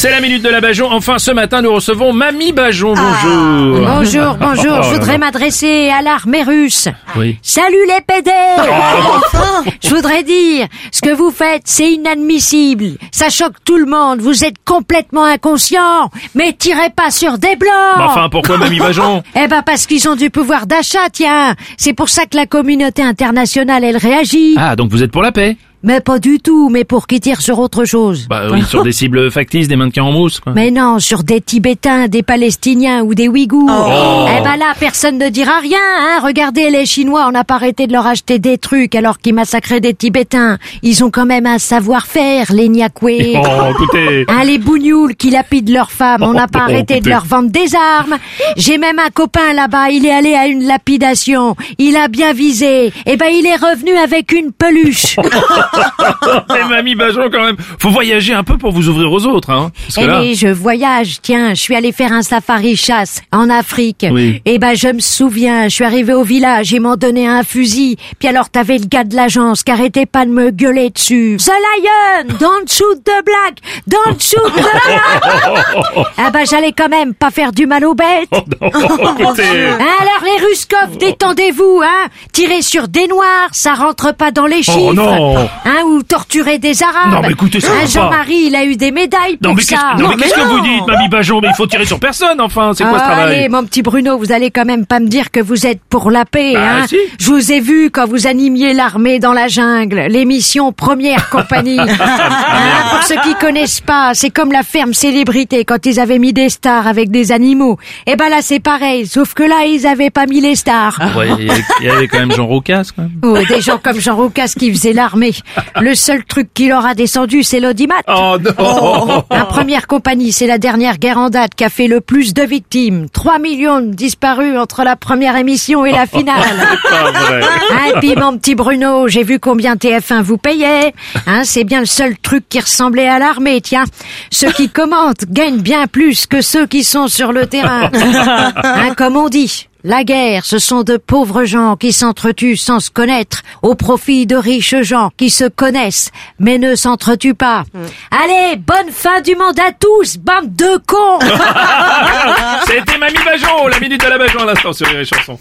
C'est la minute de la Bajon. Enfin, ce matin, nous recevons Mamie Bajon. Ah. Bonjour. Bonjour, bonjour, Oh je voudrais m'adresser à l'armée russe. Oui. Salut les PD Je voudrais dire, ce que vous faites, c'est inadmissible. Ça choque tout le monde, vous êtes complètement inconscient. Mais tirez pas sur des blancs Mais Enfin, pourquoi Mamie Bajon Eh ben parce qu'ils ont du pouvoir d'achat, tiens. C'est pour ça que la communauté internationale, elle réagit. Ah, donc vous êtes pour la paix Mais pas du tout, mais pour qu'ils tirent sur autre chose. Bah oui, sur des cibles factices, des mannequins en mousse, quoi. Mais non, sur des Tibétains, des Palestiniens ou des Ouïghours. Eh ben là, personne ne dira rien, hein. Regardez, les Chinois, on n'a pas arrêté de leur acheter des trucs alors qu'ils massacraient des Tibétains. Ils ont quand même un savoir-faire, les Niakwe. Oh, écoutez. Hein, les bougnoules qui lapident leurs femmes, on n'a pas Oh, arrêté de leur vendre des armes. J'ai même un copain là-bas, il est allé à une lapidation. Il a bien visé. Eh ben, il est revenu avec une peluche. Eh, Mamie Bajon, quand même. Faut voyager un peu pour vous ouvrir aux autres, hein. Parce que Eh là... mais je voyage, tiens, je suis allée faire un safari chasse en Afrique. Oui. Eh ben je me souviens, je suis arrivée au village, ils m'ont donné un fusil. Puis alors t'avais le gars de l'agence qui arrêtait pas de me gueuler dessus. The Lion, don't shoot the black, don't shoot the lion. ah ben j'allais quand même pas faire du mal aux bêtes. Oh, non. Hein, alors les Ruskov, détendez-vous, hein. Tirer sur des noirs, ça rentre pas dans les chiffres. Oh, non. Hein, ou torturer des Arabes. Non, mais écoutez, ça Hein. Jean-Marie, il a eu des médailles pour Non, mais ça. qu'est-ce non, mais qu'est-ce que vous dites, Mamie Bajon Mais il faut tirer sur personne, enfin. C'est quoi ce Ah, travail Allez, mon petit Bruno, vous allez quand même pas me dire que vous êtes pour la paix, Bah, hein si. Je vous ai vu quand vous animiez l'armée dans la jungle, l'émission Première Compagnie. Hein, pour ceux qui connaissent pas, c'est comme la ferme célébrité quand ils avaient mis des stars avec des animaux. Eh ben là, c'est pareil, sauf que là, ils avaient pas mis les stars. Ouais, il y avait- il y avait quand même Jean Roucas, quand même. Oh, des gens comme Jean Roucas qui faisaient l'armée. Le seul truc qui leur a descendu, c'est l'audimat. Oh non La première compagnie, c'est la dernière guerre en date qui a fait le plus de victimes. 3 millions de disparus entre la première émission et la finale. Pas vrai. Hein, et puis mon petit Bruno, j'ai vu combien TF1 vous payait. Hein, c'est bien le seul truc qui ressemblait à l'armée, tiens. Ceux qui commentent gagnent bien plus que ceux qui sont sur le terrain. Hein, comme on dit. La guerre, ce sont de pauvres gens qui s'entretuent sans se connaître, au profit de riches gens qui se connaissent, mais ne s'entretuent pas. Allez, bonne fin du monde à tous, bande de cons C'était Mamie Bajon, la minute de la Bajon à l'instant sur les chansons.